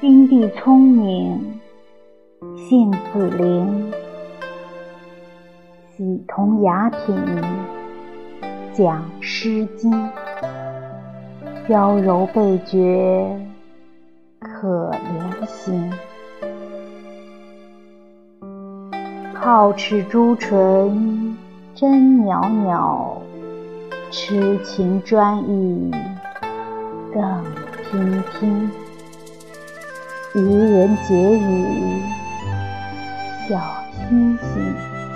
心地聪明，性子灵，喜同雅品，讲《诗经》，娇柔被绝，可怜兮。皓齿朱唇，真袅袅，痴情专一，更娉婷。愚人解语，小星星。